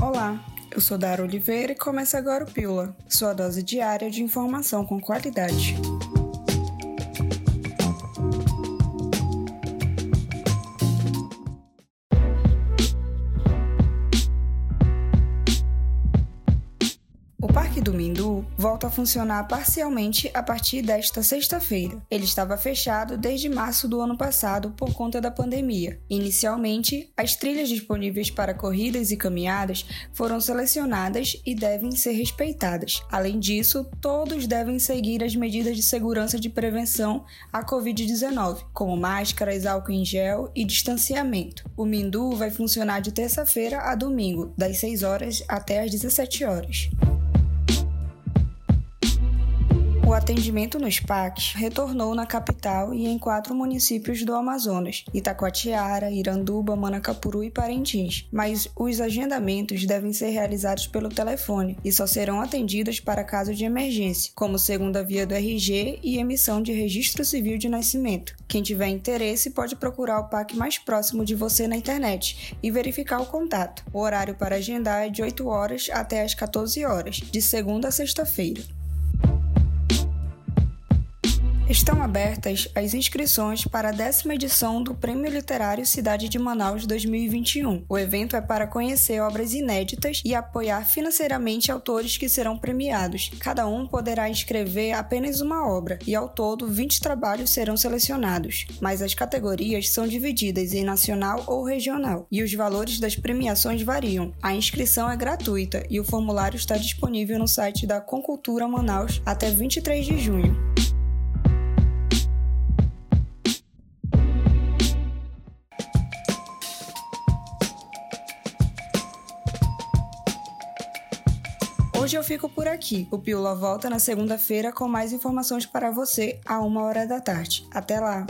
Olá, eu sou Dara Oliveira e começa agora o Pílula, sua dose diária de informação com qualidade. Parque do Mindu volta a funcionar parcialmente a partir desta sexta-feira. Ele estava fechado desde março do ano passado por conta da pandemia. Inicialmente, as trilhas disponíveis para corridas e caminhadas foram selecionadas e devem ser respeitadas. Além disso, todos devem seguir as medidas de segurança de prevenção à Covid-19, como máscaras, álcool em gel e distanciamento. O Mindu vai funcionar de terça-feira a domingo, das 6 horas até as 17 horas. O atendimento nos PACs retornou na capital e em quatro municípios do Amazonas: Itacoatiara, Iranduba, Manacapuru e Parintins. Mas os agendamentos devem ser realizados pelo telefone e só serão atendidos para casos de emergência, como segunda via do RG e emissão de registro civil de nascimento. Quem tiver interesse pode procurar o PAC mais próximo de você na internet e verificar o contato. O horário para agendar é de 8 horas até as 14 horas, de segunda a sexta-feira. Estão abertas as inscrições para a décima edição do Prêmio Literário Cidade de Manaus 2021. O evento é para conhecer obras inéditas e apoiar financeiramente autores que serão premiados. Cada um poderá inscrever apenas uma obra e, ao todo, 20 trabalhos serão selecionados. Mas as categorias são divididas em nacional ou regional e os valores das premiações variam. A inscrição é gratuita e o formulário está disponível no site da Concultura Manaus até 23 de junho. Hoje eu fico por aqui. O Pílula volta na segunda-feira com mais informações para você a uma hora da tarde. Até lá!